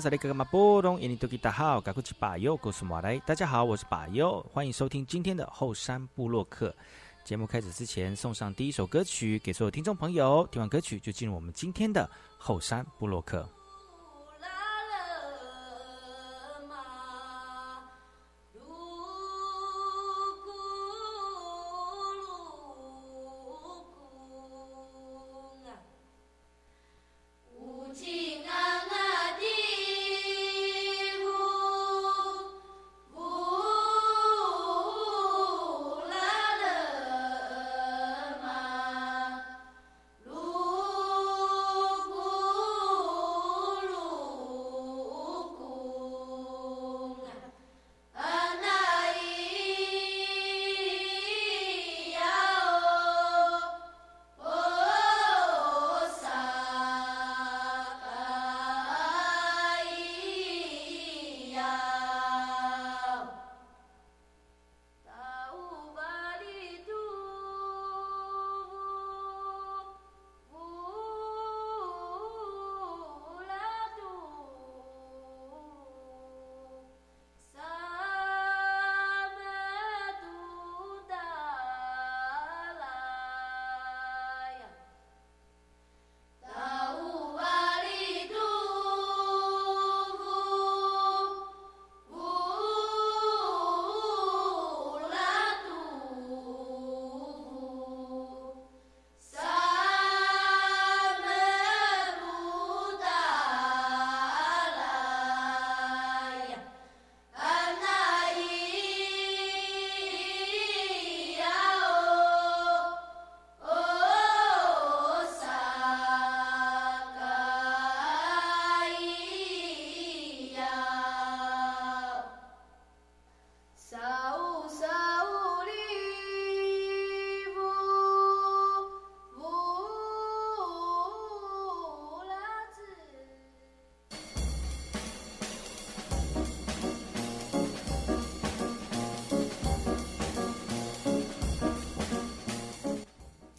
哎吼，这里哥哥马波东，印尼多吉大好，赶快去把右告诉马来。大家好，我是把右，欢迎收听今天的后山部落客。节目开始之前，送上第一首歌曲给所有听众朋友。听完歌曲，就进入我们今天的后山部落客。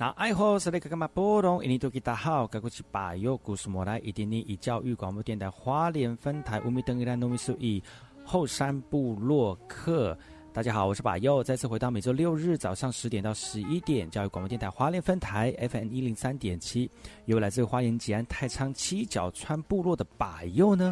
那爱好是那个干嘛波动？印尼多吉大好，该过去把右故事莫来，一点点以教育广播电台花莲分台乌米登伊拉诺米苏伊后山部落客。大家好，我是把右，再次回到每周六日早上十点到十一点，教育广播电台花莲分台 FM 一零三点七，由来自花莲吉安太仓七角川部落的把右呢。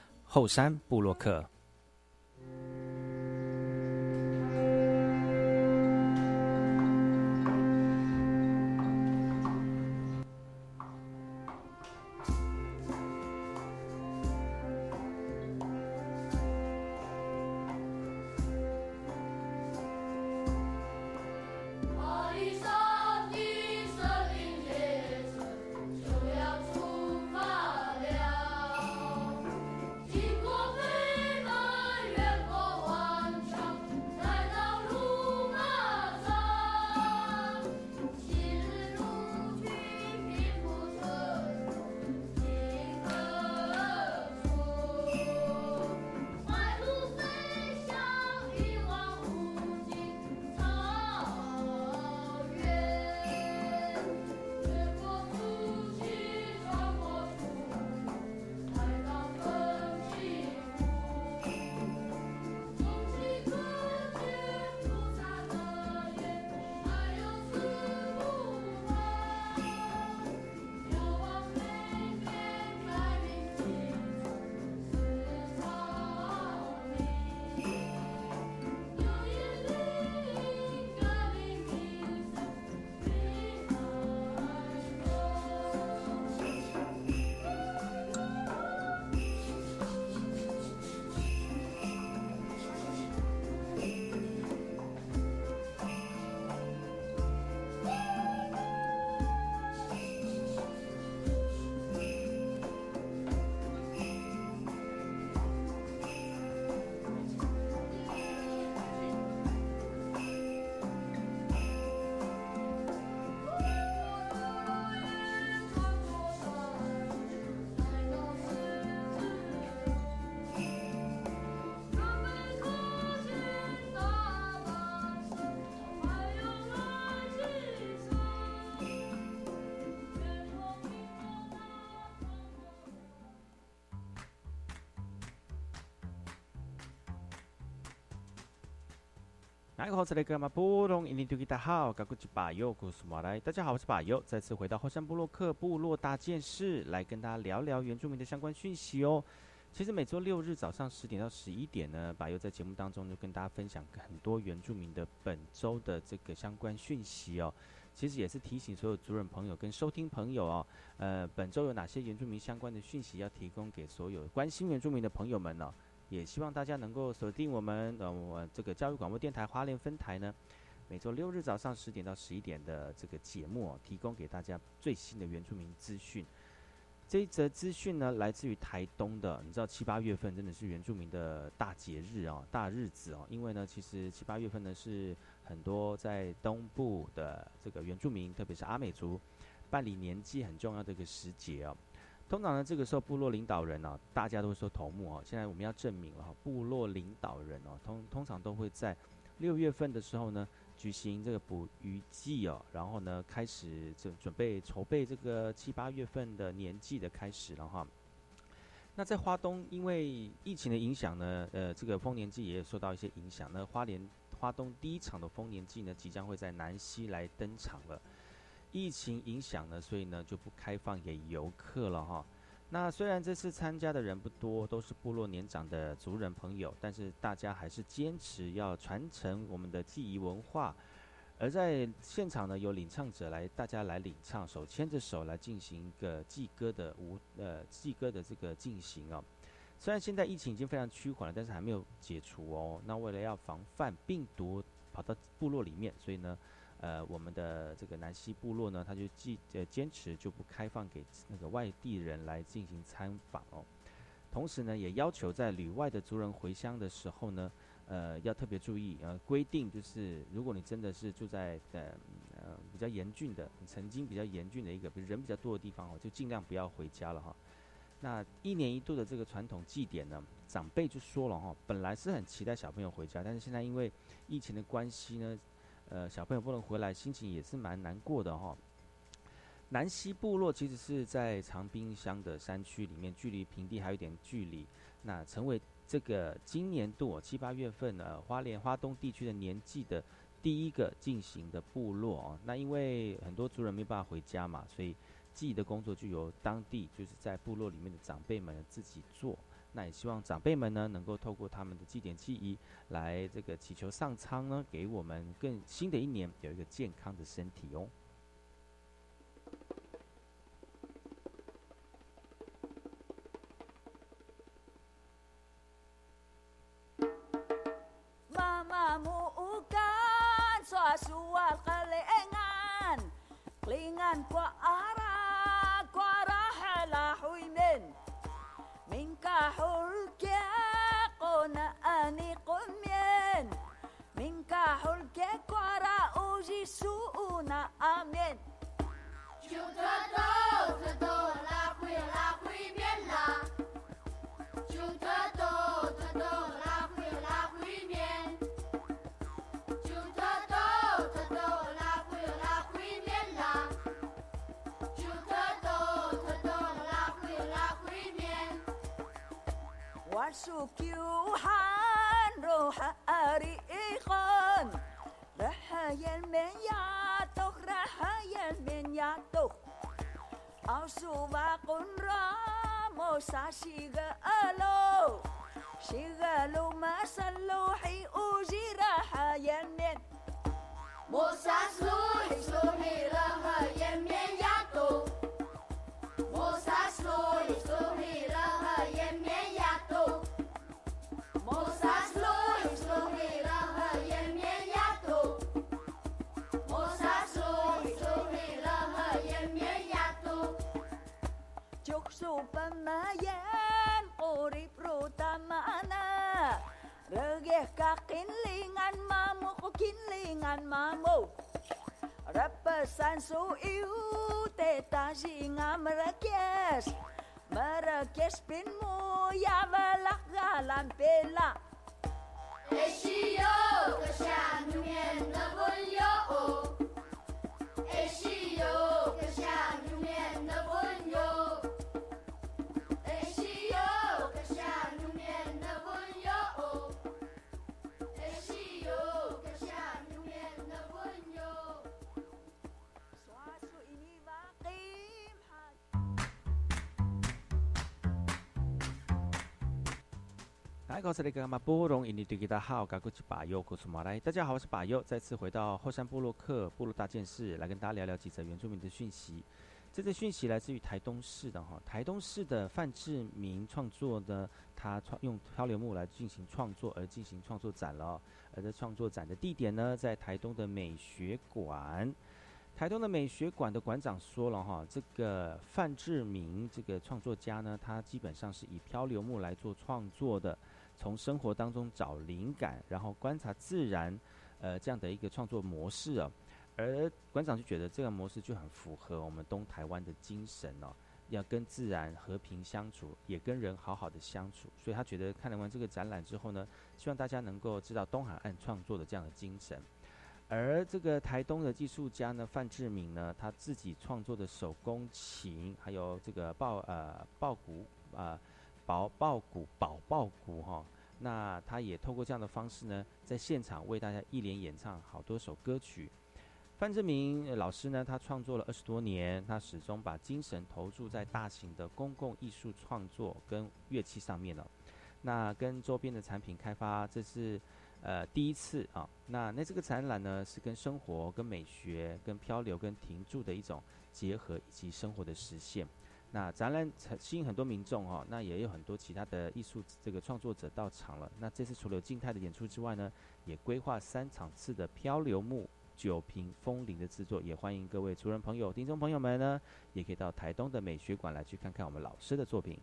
后山布洛克。大家好，我是马布隆，印尼土大好，我是巴尤，古苏马来。大家好，我是巴尤，再次回到后山部落克部落大件事，来跟大家聊聊原住民的相关讯息哦。其实每周六日早上十点到十一点呢，巴尤在节目当中就跟大家分享很多原住民的本周的这个相关讯息哦。其实也是提醒所有族人朋友跟收听朋友哦，呃，本周有哪些原住民相关的讯息要提供给所有关心原住民的朋友们呢？也希望大家能够锁定我们呃我这个教育广播电台花莲分台呢，每周六日早上十点到十一点的这个节目，提供给大家最新的原住民资讯。这一则资讯呢，来自于台东的。你知道七八月份真的是原住民的大节日哦，大日子哦。因为呢，其实七八月份呢是很多在东部的这个原住民，特别是阿美族办理年纪很重要的一个时节哦。通常呢，这个时候部落领导人呢，大家都会说头目哦。现在我们要证明了哈，部落领导人哦，通通常都会在六月份的时候呢。举行这个捕鱼季哦，然后呢，开始准准备筹备这个七八月份的年季的开始了哈。那在花东，因为疫情的影响呢，呃，这个丰年祭也有受到一些影响。那花莲花东第一场的丰年祭呢，即将会在南溪来登场了。疫情影响呢，所以呢就不开放给游客了哈。那虽然这次参加的人不多，都是部落年长的族人朋友，但是大家还是坚持要传承我们的祭仪文化。而在现场呢，有领唱者来，大家来领唱，手牵着手来进行一个祭歌的舞，呃，祭歌的这个进行哦。虽然现在疫情已经非常趋缓了，但是还没有解除哦。那为了要防范病毒跑到部落里面，所以呢。呃，我们的这个南溪部落呢，他就继呃坚持就不开放给那个外地人来进行参访哦。同时呢，也要求在旅外的族人回乡的时候呢，呃，要特别注意呃规定，就是如果你真的是住在呃呃比较严峻的，曾经比较严峻的一个比人比较多的地方哦，就尽量不要回家了哈。那一年一度的这个传统祭典呢，长辈就说了哈，本来是很期待小朋友回家，但是现在因为疫情的关系呢。呃，小朋友不能回来，心情也是蛮难过的哈。南溪部落其实是在长滨乡的山区里面，距离平地还有点距离。那成为这个今年度七八月份呃花莲花东地区的年祭的第一个进行的部落哦。那因为很多族人没办法回家嘛，所以祭的工作就由当地就是在部落里面的长辈们自己做。那也希望长辈们呢，能够透过他们的祭典记忆，来这个祈求上苍呢，给我们更新的一年有一个健康的身体哦。spin mo ya vela galan pela. 告诉你个嘛，波隆印尼对吉他好，嘎古吉巴尤，古苏马来。大家好，我是巴尤，再次回到后山部落克部落大件事，来跟大家聊聊几则原住民的讯息。这则讯息来自于台东市的哈，台东市的范志明创作的，他创用漂流木来进行创作而进行创作展了。而在创作展的地点呢，在台东的美学馆。台东的美学馆的馆长说了哈，这个范志明这个创作家呢，他基本上是以漂流木来做创作的。从生活当中找灵感，然后观察自然，呃，这样的一个创作模式啊。而馆长就觉得这个模式就很符合我们东台湾的精神哦，要跟自然和平相处，也跟人好好的相处。所以他觉得看了完这个展览之后呢，希望大家能够知道东海岸创作的这样的精神。而这个台东的技术家呢，范志敏呢，他自己创作的手工琴，还有这个爆呃爆鼓啊。宝爆鼓，宝爆鼓哈，那他也透过这样的方式呢，在现场为大家一连演唱好多首歌曲。范志明老师呢，他创作了二十多年，他始终把精神投注在大型的公共艺术创作跟乐器上面了。那跟周边的产品开发，这是呃第一次啊。那那这个展览呢，是跟生活、跟美学、跟漂流、跟停住的一种结合，以及生活的实现。那展览吸引很多民众哦，那也有很多其他的艺术这个创作者到场了。那这次除了静态的演出之外呢，也规划三场次的漂流木酒瓶风铃的制作，也欢迎各位族人朋友、听众朋友们呢，也可以到台东的美学馆来去看看我们老师的作品。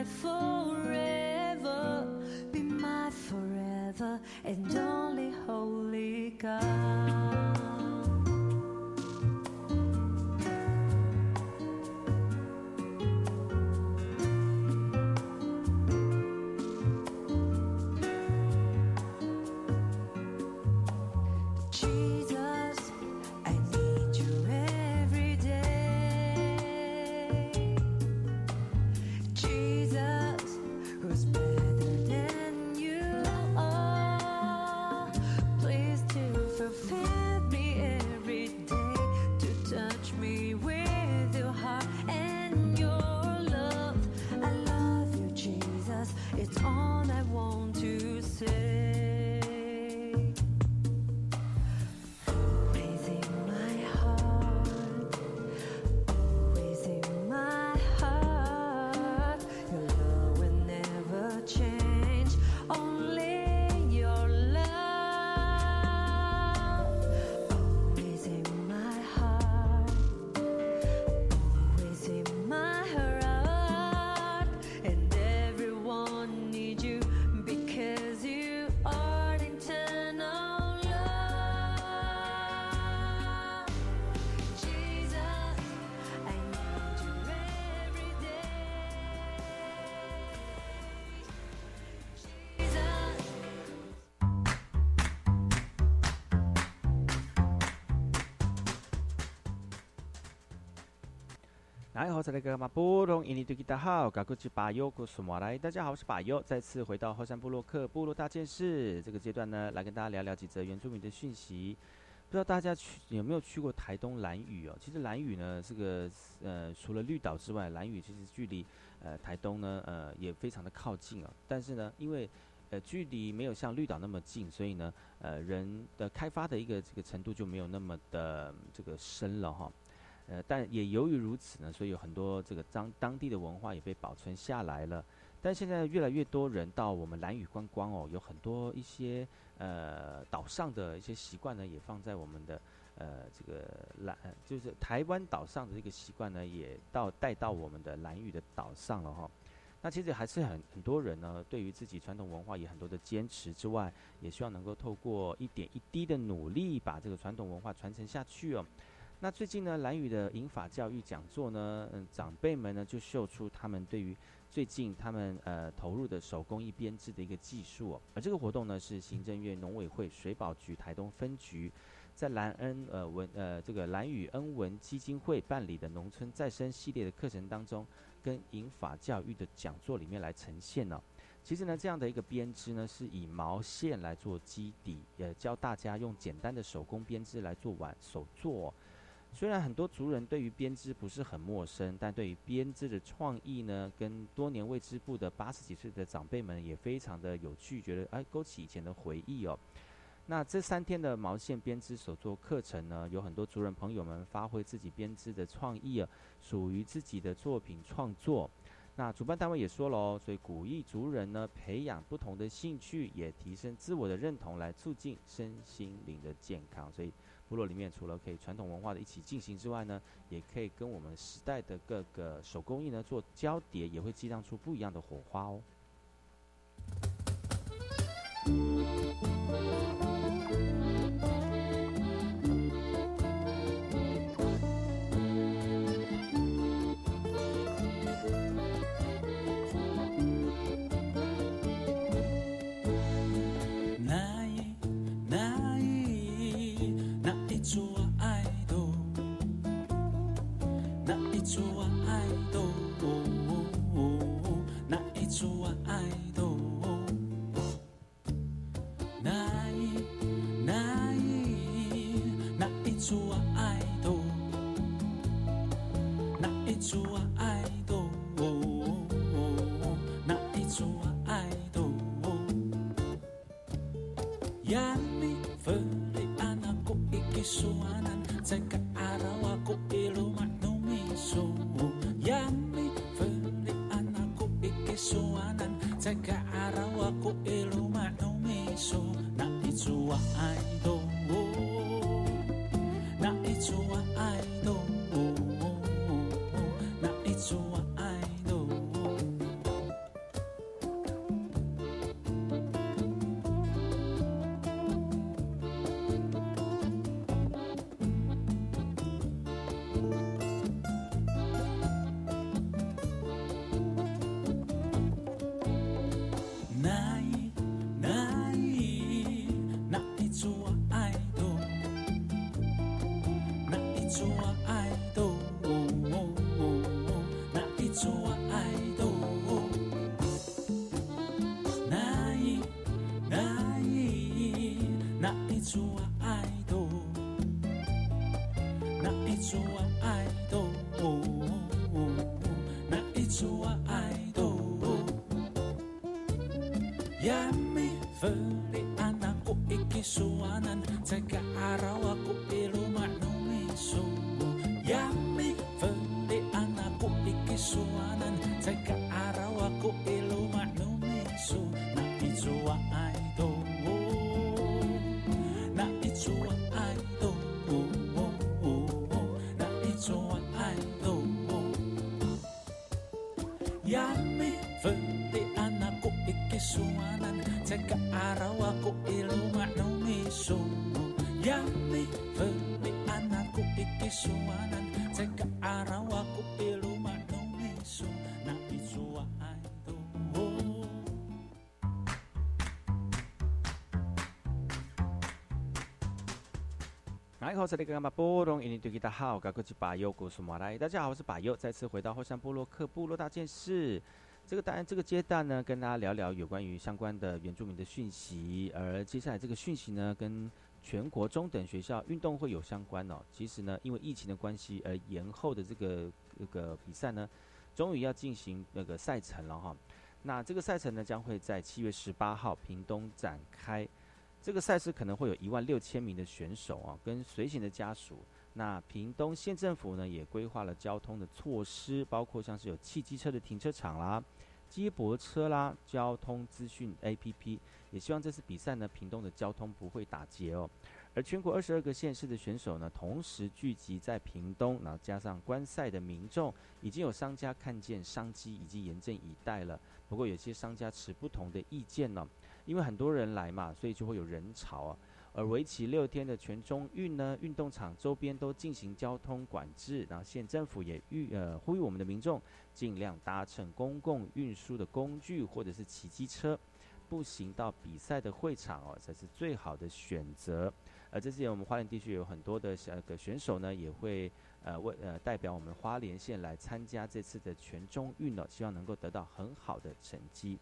哎，好，再来个嘛，布隆印尼对吉他好，嘎古吉巴尤古苏马来，大家好，我是巴尤，再次回到后山部落克部落大件事这个阶段呢，来跟大家聊聊几则原住民的讯息。不知道大家去有没有去过台东兰屿哦？其实兰屿呢，这个呃，除了绿岛之外，兰屿其实距离呃台东呢呃也非常的靠近哦。但是呢，因为呃距离没有像绿岛那么近，所以呢呃人的开发的一个这个程度就没有那么的这个深了哈。呃，但也由于如此呢，所以有很多这个当当地的文化也被保存下来了。但现在越来越多人到我们蓝屿观光哦，有很多一些呃岛上的一些习惯呢，也放在我们的呃这个蓝，就是台湾岛上的这个习惯呢，也到带到我们的蓝屿的岛上了哈。那其实还是很很多人呢，对于自己传统文化也很多的坚持之外，也希望能够透过一点一滴的努力，把这个传统文化传承下去哦。那最近呢，蓝宇的银法教育讲座呢，嗯，长辈们呢就秀出他们对于最近他们呃投入的手工艺编织的一个技术哦。而这个活动呢，是行政院农委会水保局台东分局在蓝恩呃文呃这个蓝宇恩文基金会办理的农村再生系列的课程当中，跟银法教育的讲座里面来呈现呢。其实呢，这样的一个编织呢，是以毛线来做基底，也教大家用简单的手工编织来做碗手作。虽然很多族人对于编织不是很陌生，但对于编织的创意呢，跟多年未织布的八十几岁的长辈们也非常的有趣，觉得哎，勾起以前的回忆哦。那这三天的毛线编织手作课程呢，有很多族人朋友们发挥自己编织的创意啊，属于自己的作品创作。那主办单位也说了哦，所以鼓励族人呢培养不同的兴趣，也提升自我的认同，来促进身心灵的健康。所以部落里面除了可以传统文化的一起进行之外呢，也可以跟我们时代的各个手工艺呢做交叠，也会激荡出不一样的火花哦。说完这里干嘛波隆？印尼对吉大好，我是巴尤，古苏马来。大家好，我是巴尤，再次回到后山部落克部落大件事。这个单这个阶段呢，跟大家聊聊有关于相关的原住民的讯息。而接下来这个讯息呢，跟全国中等学校运动会有相关哦。其实呢，因为疫情的关系而延后的这个这个比赛呢，终于要进行那个赛程了哈。那这个赛程呢，将会在七月十八号屏东展开。这个赛事可能会有一万六千名的选手啊，跟随行的家属。那屏东县政府呢，也规划了交通的措施，包括像是有汽机车的停车场啦、接驳车啦、交通资讯 APP。也希望这次比赛呢，屏东的交通不会打结哦。而全国二十二个县市的选手呢，同时聚集在屏东，然后加上观赛的民众，已经有商家看见商机，已经严阵以待了。不过有些商家持不同的意见呢。因为很多人来嘛，所以就会有人潮啊。而为期六天的全中运呢，运动场周边都进行交通管制，然后县政府也吁呃呼吁我们的民众尽量搭乘公共运输的工具或者是骑机车，步行到比赛的会场哦才是最好的选择。而这次我们花莲地区有很多的小个选手呢，也会呃为呃代表我们花莲县来参加这次的全中运哦，希望能够得到很好的成绩。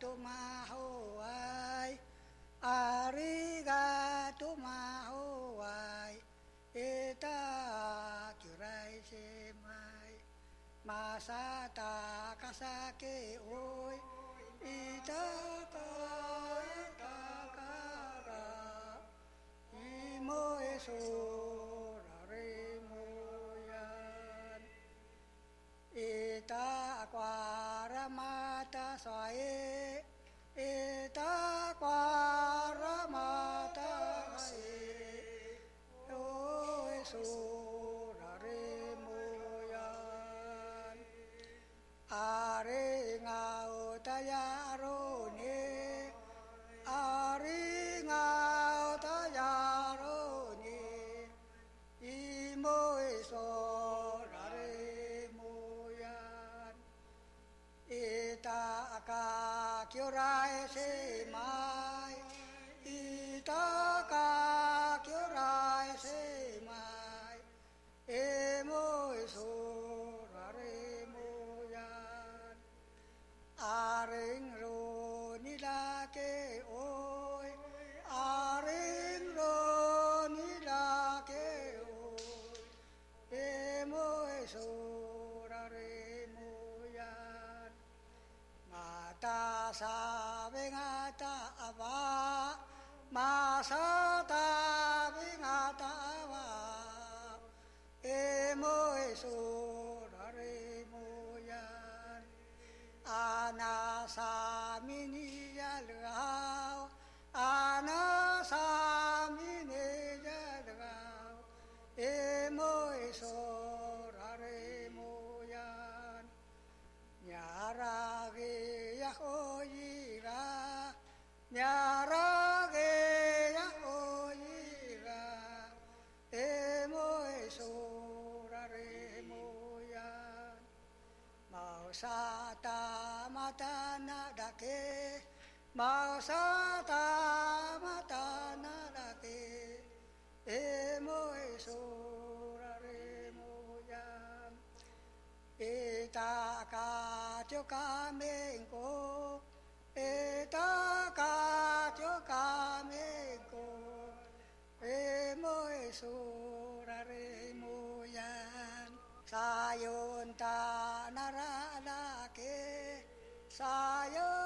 ありがとまほわいありがとまほわいえたきゅらいせまいまさたかさけおいいたかえたからいもえそられもや paramata sae eta eh, eh, paramata oh, oh. Sayon ta narala ke Sayon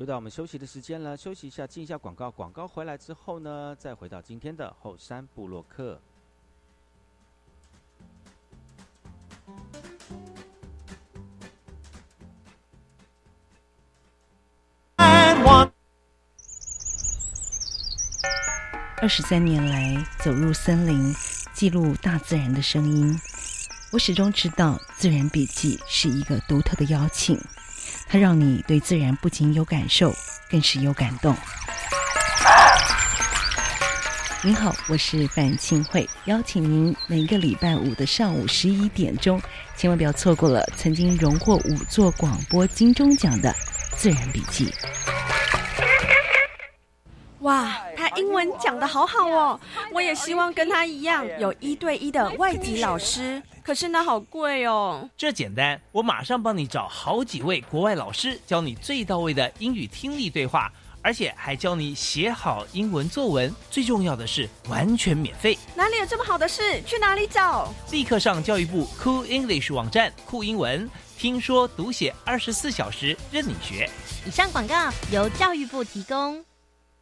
又到我们休息的时间了，休息一下，进一下广告。广告回来之后呢，再回到今天的后山部落客。二十三年来，走入森林，记录大自然的声音。我始终知道，自然笔记是一个独特的邀请，它让你对自然不仅有感受，更是有感动。您好，我是范庆慧，邀请您每个礼拜五的上午十一点钟，千万不要错过了曾经荣获五座广播金钟奖的《自然笔记》。哇，英文讲得好好哦！我也希望跟他一样有一对一的外籍老师，可是那好贵哦。这简单，我马上帮你找好几位国外老师，教你最到位的英语听力对话，而且还教你写好英文作文。最重要的是，完全免费。哪里有这么好的事？去哪里找？立刻上教育部 Cool English 网站酷英文，听说读写二十四小时任你学。以上广告由教育部提供。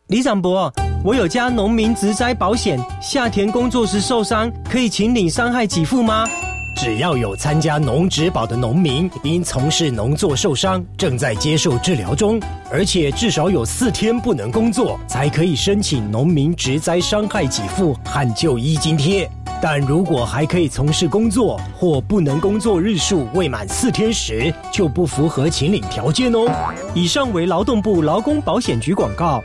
李长博，我有家农民植栽保险，夏田工作时受伤，可以请领伤害给付吗？只要有参加农植保的农民，因从事农作受伤，正在接受治疗中，而且至少有四天不能工作，才可以申请农民植栽伤害给付和就医津贴。但如果还可以从事工作或不能工作日数未满四天时，就不符合请领条件哦。以上为劳动部劳工保险局广告。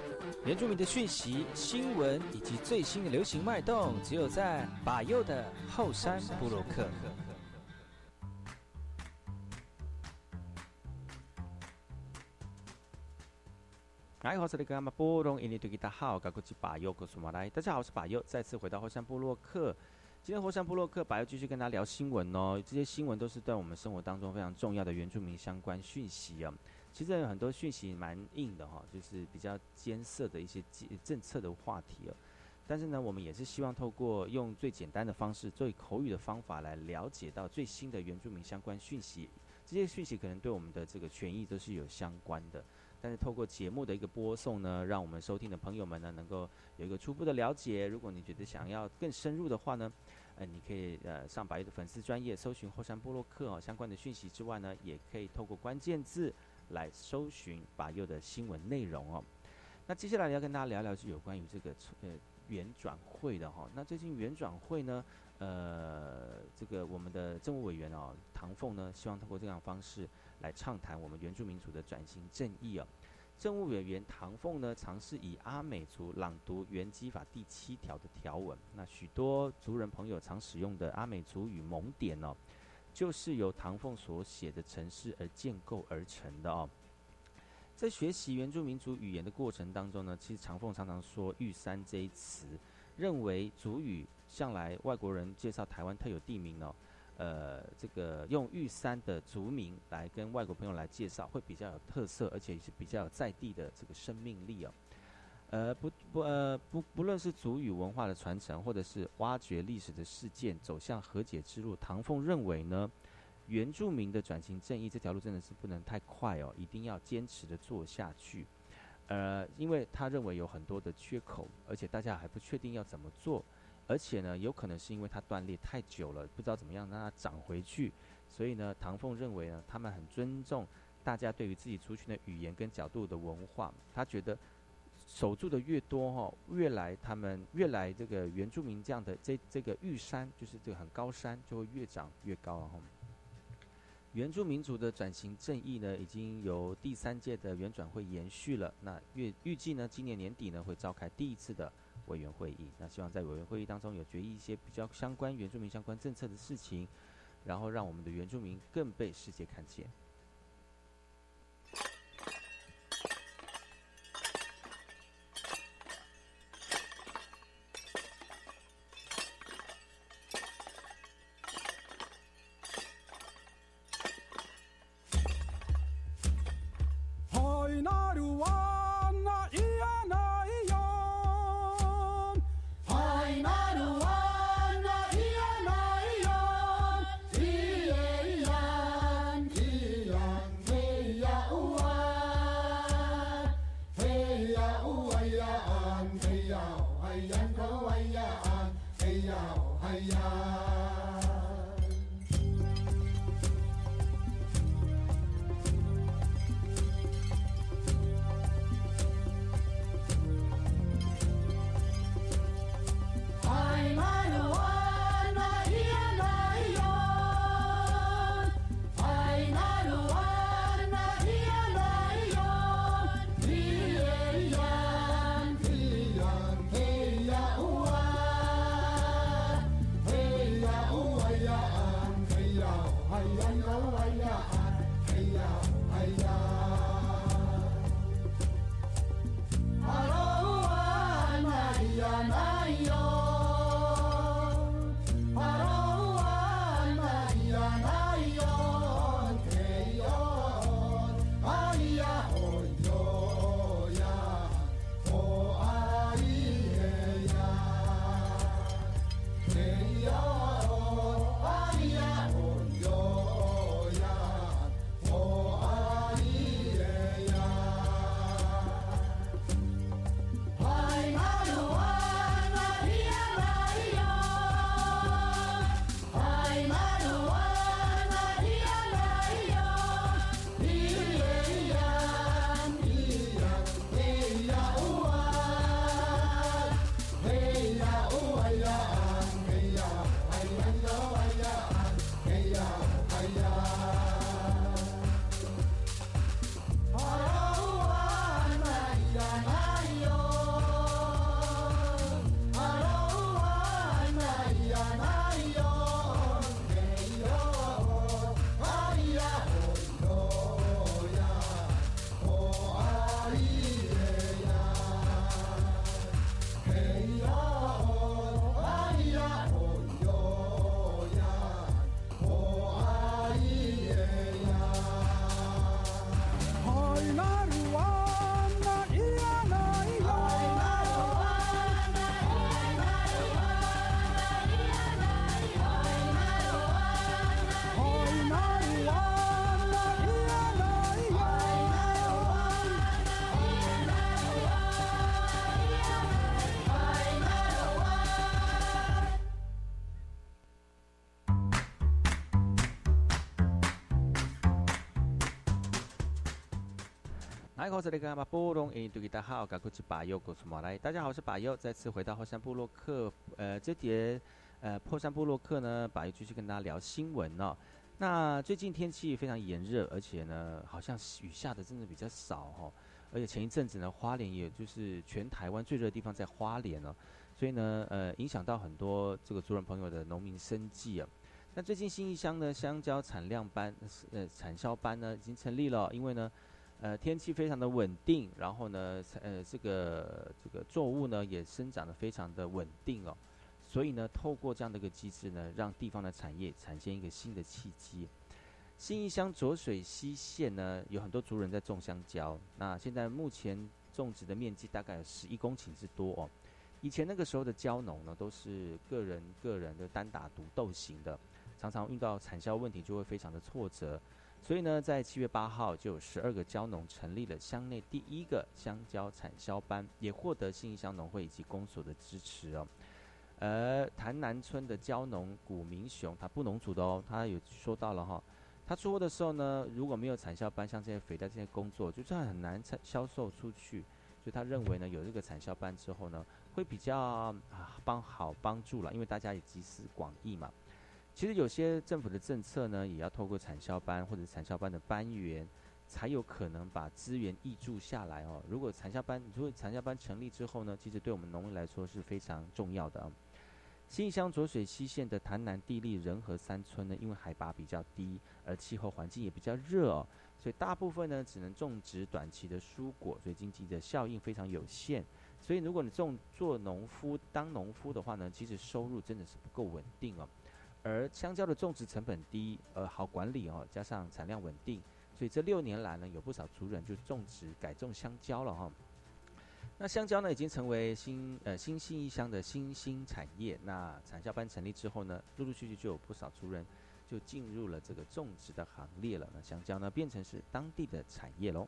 原住民的讯息、新闻以及最新的流行脉动，只有在把右的后山部落克。哎，我是那个马波隆，印尼对吉他好，高国际把右，告诉马来。大家好，我是把右，再次回到后山部落克。今天后山部落克把右继续跟大家聊新闻哦，这些新闻都是对我们生活当中非常重要的原住民相关讯息啊。其实有很多讯息蛮硬的哈，就是比较艰涩的一些政策的话题哦。但是呢，我们也是希望透过用最简单的方式、最口语的方法来了解到最新的原住民相关讯息。这些讯息可能对我们的这个权益都是有相关的。但是透过节目的一个播送呢，让我们收听的朋友们呢，能够有一个初步的了解。如果你觉得想要更深入的话呢，呃，你可以呃上百亿的粉丝专业搜寻后山部落客哦相关的讯息之外呢，也可以透过关键字来搜寻把右的新闻内容哦。那接下来要跟大家聊聊是有关于这个呃原转会的哈。那最近原转会呢，呃，这个我们的政务委员哦唐凤呢，希望通过这样方式。来畅谈我们原住民族的转型正义哦。政务委员唐凤呢，尝试以阿美族朗读原基法第七条的条文。那许多族人朋友常使用的阿美族语蒙典哦，就是由唐凤所写的城市而建构而成的哦。在学习原住民族语言的过程当中呢，其实唐凤常常说“玉山”这一词，认为族语向来外国人介绍台湾特有地名哦。呃，这个用玉山的族名来跟外国朋友来介绍，会比较有特色，而且是比较有在地的这个生命力哦。呃，不不呃不，不论是族语文化的传承，或者是挖掘历史的事件，走向和解之路，唐凤认为呢，原住民的转型正义这条路真的是不能太快哦，一定要坚持的做下去。呃，因为他认为有很多的缺口，而且大家还不确定要怎么做。而且呢，有可能是因为它断裂太久了，不知道怎么样让它长回去。所以呢，唐凤认为呢，他们很尊重大家对于自己族群的语言跟角度的文化。他觉得守住的越多哈，越来他们越来这个原住民这样的这这个玉山，就是这个很高山，就会越长越高哈。原住民族的转型正义呢，已经由第三届的原转会延续了。那预预计呢，今年年底呢会召开第一次的。委员会议，那希望在委员会议当中有决议一些比较相关原住民相关政策的事情，然后让我们的原住民更被世界看见。我是那个马波隆，印度吉达好，赶快去巴尤古苏马来。大家好，我是巴尤，再次回到后山部落克。呃，这节呃破山部落克呢，巴尤继续跟大家聊新闻哦。那最近天气非常炎热，而且呢，好像雨下的真的比较少哈。而且前一阵子呢，花莲也就是全台湾最热的地方在花莲哦，所以呢，呃，影响到很多这个族人朋友的农民生计啊。那最近新义乡呢，香蕉产量班呃产销班呢已经成立了，因为呢。呃，天气非常的稳定，然后呢，呃，这个这个作物呢也生长的非常的稳定哦，所以呢，透过这样的一个机制呢，让地方的产业产生一个新的契机。新义乡浊水溪县呢，有很多族人在种香蕉，那现在目前种植的面积大概有十一公顷之多哦。以前那个时候的蕉农呢，都是个人个人的单打独斗型的，常常遇到产销问题就会非常的挫折。所以呢，在七月八号，就有十二个蕉农成立了乡内第一个香蕉产销班，也获得信义乡农会以及公所的支持哦。而潭南村的蕉农古明雄，他不农组的哦，他有说到了哈，他出货的时候呢，如果没有产销班，像这些肥料这些工作，就算很难销售出去。所以他认为呢，有这个产销班之后呢，会比较啊帮好帮助了，因为大家也集思广益嘛。其实有些政府的政策呢，也要透过产销班或者产销班的班员，才有可能把资源挹注下来哦。如果产销班，如果产销班成立之后呢，其实对我们农民来说是非常重要的啊。新乡浊水溪县的潭南地利仁和三村呢，因为海拔比较低，而气候环境也比较热哦，所以大部分呢只能种植短期的蔬果，所以经济的效应非常有限。所以如果你种做农夫当农夫的话呢，其实收入真的是不够稳定哦。而香蕉的种植成本低，呃，好管理哦，加上产量稳定，所以这六年来呢，有不少族人就种植改种香蕉了哈。那香蕉呢，已经成为新呃新兴一乡的新兴产业。那产销班成立之后呢，陆陆续续就有不少族人就进入了这个种植的行列了。那香蕉呢，变成是当地的产业喽。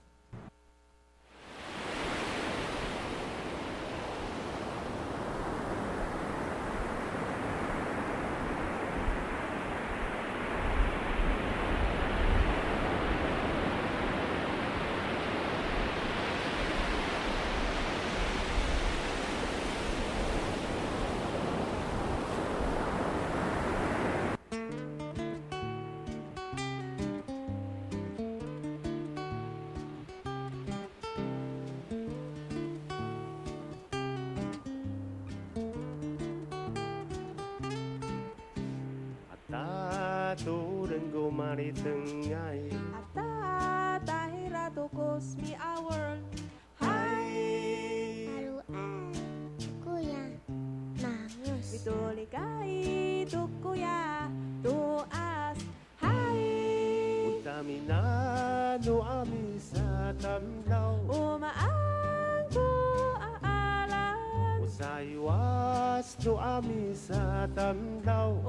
hari tengah. Hatta tahiratu kusmi awal. Hai. Baru aku ya Mangus Bitulikai tuku ya Tuas Hai. Utamina nuami Uma Umaangku aalan Usaywas nuami satamnaw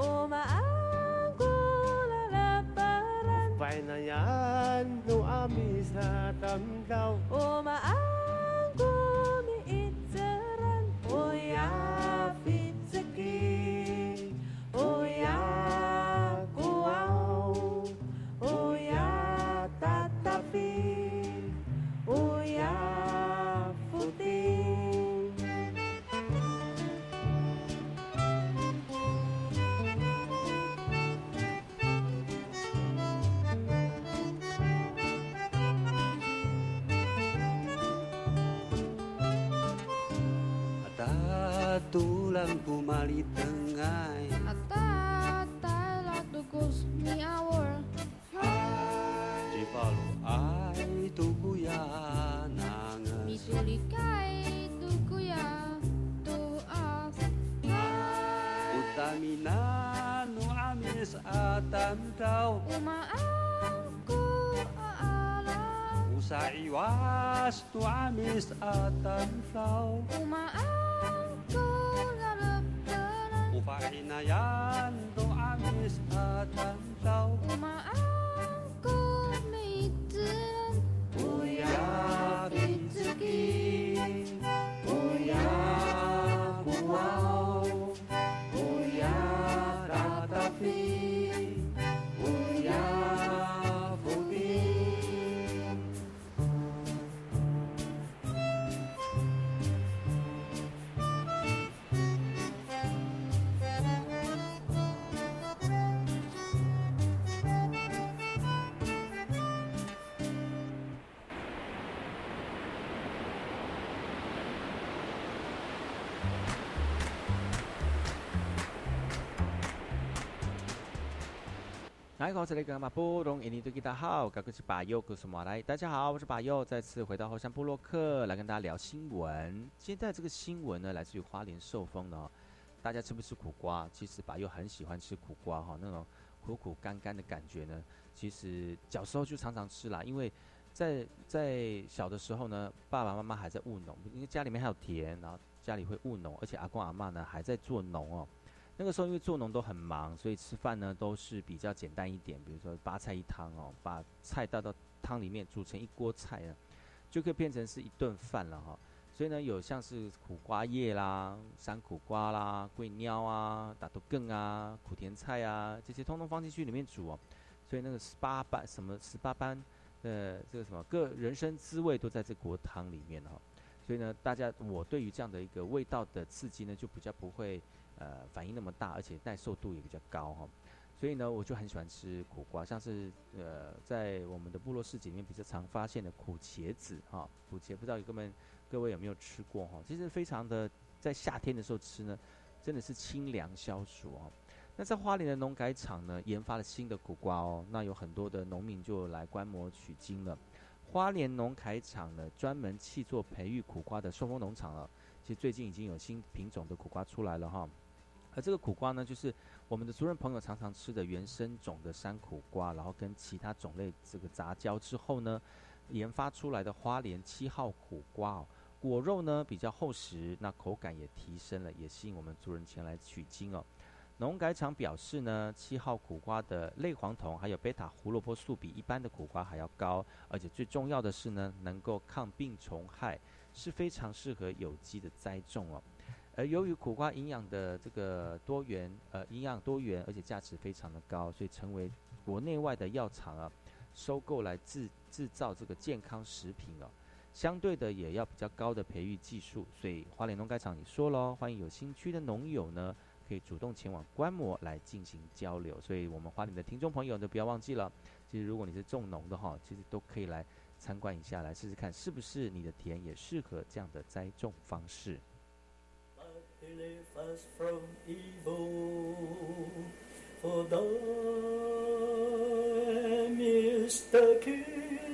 kali tengai Jipalu ai tuku ya nangas Misulikai tuku ya tuas Utamina nu amis atam tau Umaangku aala Usai was tu amis atam tau Umaangku 快，那烟都暗些，看到。嗨，我是那个马布隆，印尼对吉大好，我是巴佑，我是马来。大家好，我是巴佑，再次回到后山部落克来跟大家聊新闻。现在这个新闻呢，来自于花莲寿丰的哦。大家吃不吃苦瓜？其实巴佑很喜欢吃苦瓜哈，那种苦苦干干的感觉呢，其实小时候就常常吃啦。因为在在小的时候呢，爸爸妈妈还在务农，因为家里面还有田，然后家里会务农，而且阿公阿妈呢还在做农哦。那个时候因为做农都很忙，所以吃饭呢都是比较简单一点，比如说八菜一汤哦，把菜倒到汤里面煮成一锅菜呢，就可以变成是一顿饭了哈。所以呢，有像是苦瓜叶啦、山苦瓜啦、桂鸟啊、打豆羹啊、苦甜菜啊，这些通通放进去里面煮哦。所以那个十八般什么十八般呃这个什么各人生滋味都在这锅汤里面哈。所以呢，大家我对于这样的一个味道的刺激呢，就比较不会。呃，反应那么大，而且耐受度也比较高哈，所以呢，我就很喜欢吃苦瓜，像是呃，在我们的部落市集里面比较常发现的苦茄子哈，苦茄不知道各位各位有没有吃过哈？其实非常的在夏天的时候吃呢，真的是清凉消暑哦。那在花莲的农改场呢，研发了新的苦瓜哦，那有很多的农民就来观摩取经了。花莲农改场呢，专门弃作培育苦瓜的寿丰农场了，其实最近已经有新品种的苦瓜出来了哈。而这个苦瓜呢，就是我们的族人朋友常常吃的原生种的山苦瓜，然后跟其他种类这个杂交之后呢，研发出来的花莲七号苦瓜哦，果肉呢比较厚实，那口感也提升了，也吸引我们族人前来取经哦。农改场表示呢，七号苦瓜的类黄酮还有贝塔胡萝卜素比一般的苦瓜还要高，而且最重要的是呢，能够抗病虫害，是非常适合有机的栽种哦。而由于苦瓜营养的这个多元，呃，营养多元，而且价值非常的高，所以成为国内外的药厂啊收购来制制造这个健康食品哦。相对的也要比较高的培育技术，所以花莲农改场也说喽，欢迎有兴趣的农友呢，可以主动前往观摩来进行交流。所以我们花莲的听众朋友呢，不要忘记了，其实如果你是种农的哈，其实都可以来参观一下，来试试看是不是你的田也适合这样的栽种方式。Deliver us from evil. For thine is the kingdom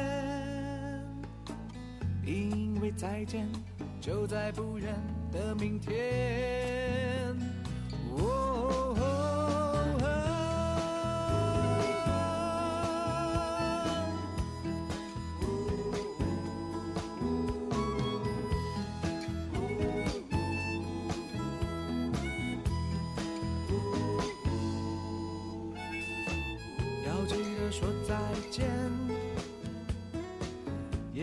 因为再见就在不远的明天。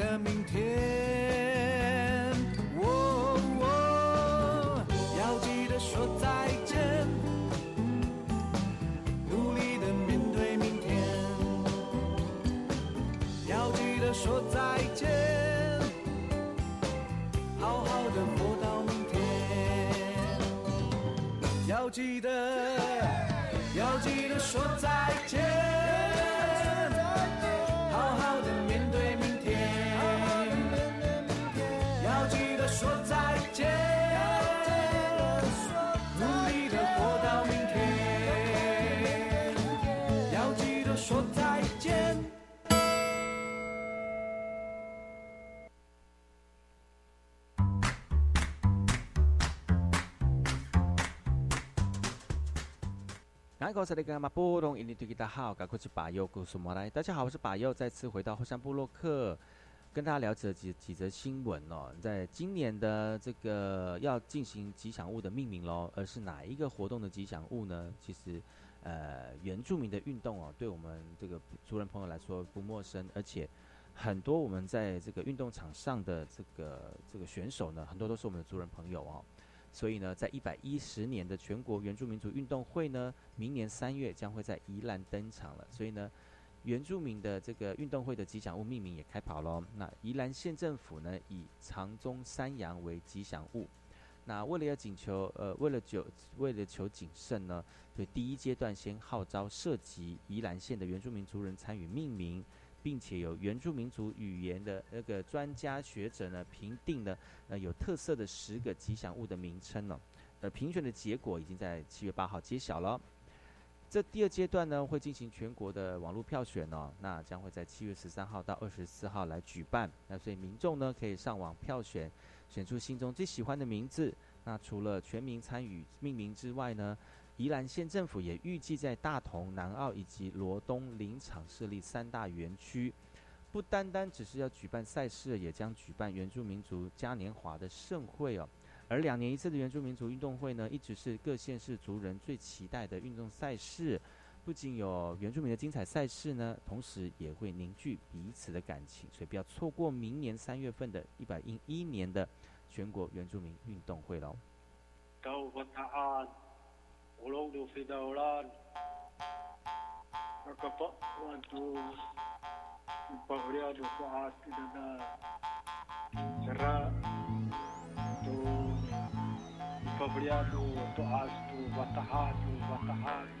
的明天。哦哦，要记得说再见，努力的面对明天。要记得说再见，好好的活到明天。要记得，要记得说再见，大家好，我是把右，再次回到后山部落克，跟大家了解几几则新闻哦。在今年的这个要进行吉祥物的命名喽，而是哪一个活动的吉祥物呢？其实，呃，原住民的运动哦，对我们这个族人朋友来说不陌生，而且很多我们在这个运动场上的这个这个选手呢，很多都是我们的族人朋友哦。所以呢，在一百一十年的全国原住民族运动会呢，明年三月将会在宜兰登场了。所以呢，原住民的这个运动会的吉祥物命名也开跑喽。那宜兰县政府呢，以长鬃山羊为吉祥物。那为了要请求，呃，为了求为了求谨慎呢，所以第一阶段先号召涉及宜兰县的原住民族人参与命名。并且有原住民族语言的那个专家学者呢评定了呃有特色的十个吉祥物的名称呢，呃评选的结果已经在七月八号揭晓了。这第二阶段呢会进行全国的网络票选哦，那将会在七月十三号到二十四号来举办。那所以民众呢可以上网票选，选出心中最喜欢的名字。那除了全民参与命名之外呢？宜兰县政府也预计在大同、南澳以及罗东林场设立三大园区，不单单只是要举办赛事，也将举办原住民族嘉年华的盛会哦。而两年一次的原住民族运动会呢，一直是各县市族人最期待的运动赛事。不仅有原住民的精彩赛事呢，同时也会凝聚彼此的感情，所以不要错过明年三月份的一百零一年的全国原住民运动会喽。Rolando do Fidaular, Acapá, quanto o Pavreado com a áspida da Serra, do Pavreado, do Asto, Batarrado, Batarrado.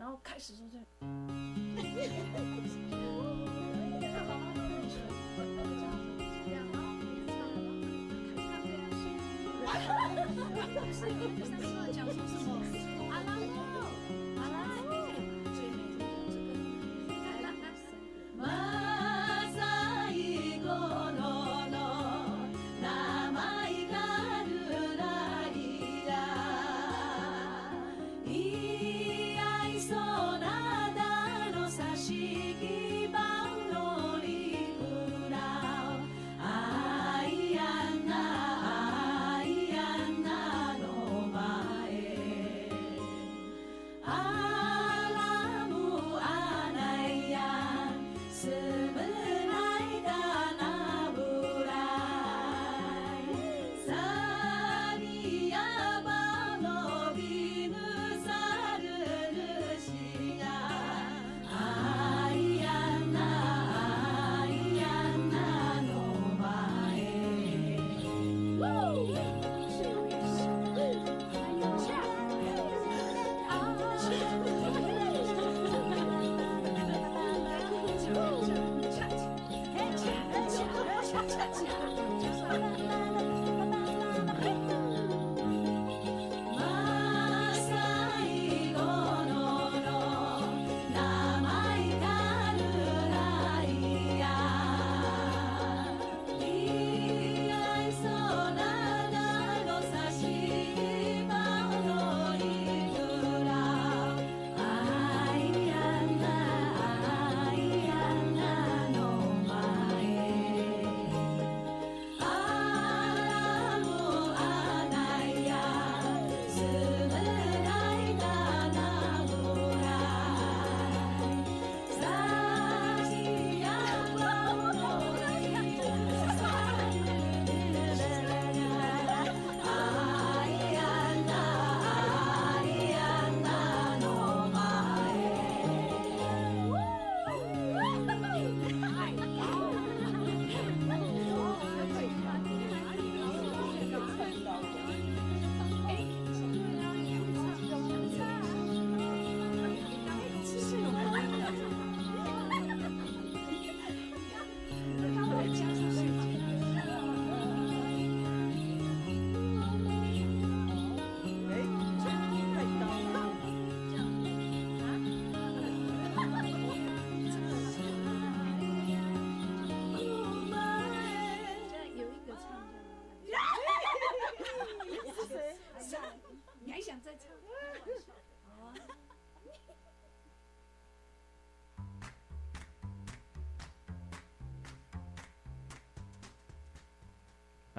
然后开始说这。讲说什么？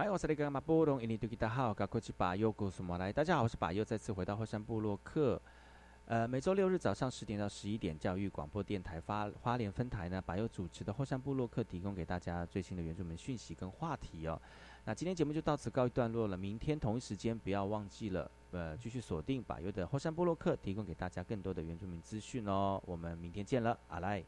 来，我是那个马波隆，印尼多吉达好，赶快去把右古苏马来。大家好，我是把右，再次回到后山部落客。呃，每周六日早上十点到十一点，教育广播电台发花莲分台呢，把右主持的后山部落客提供给大家最新的原住民讯息跟话题哦。那今天节目就到此告一段落了，明天同一时间不要忘记了，呃，继续锁定把右的后山部落客，提供给大家更多的原住民资讯哦。我们明天见了，阿来。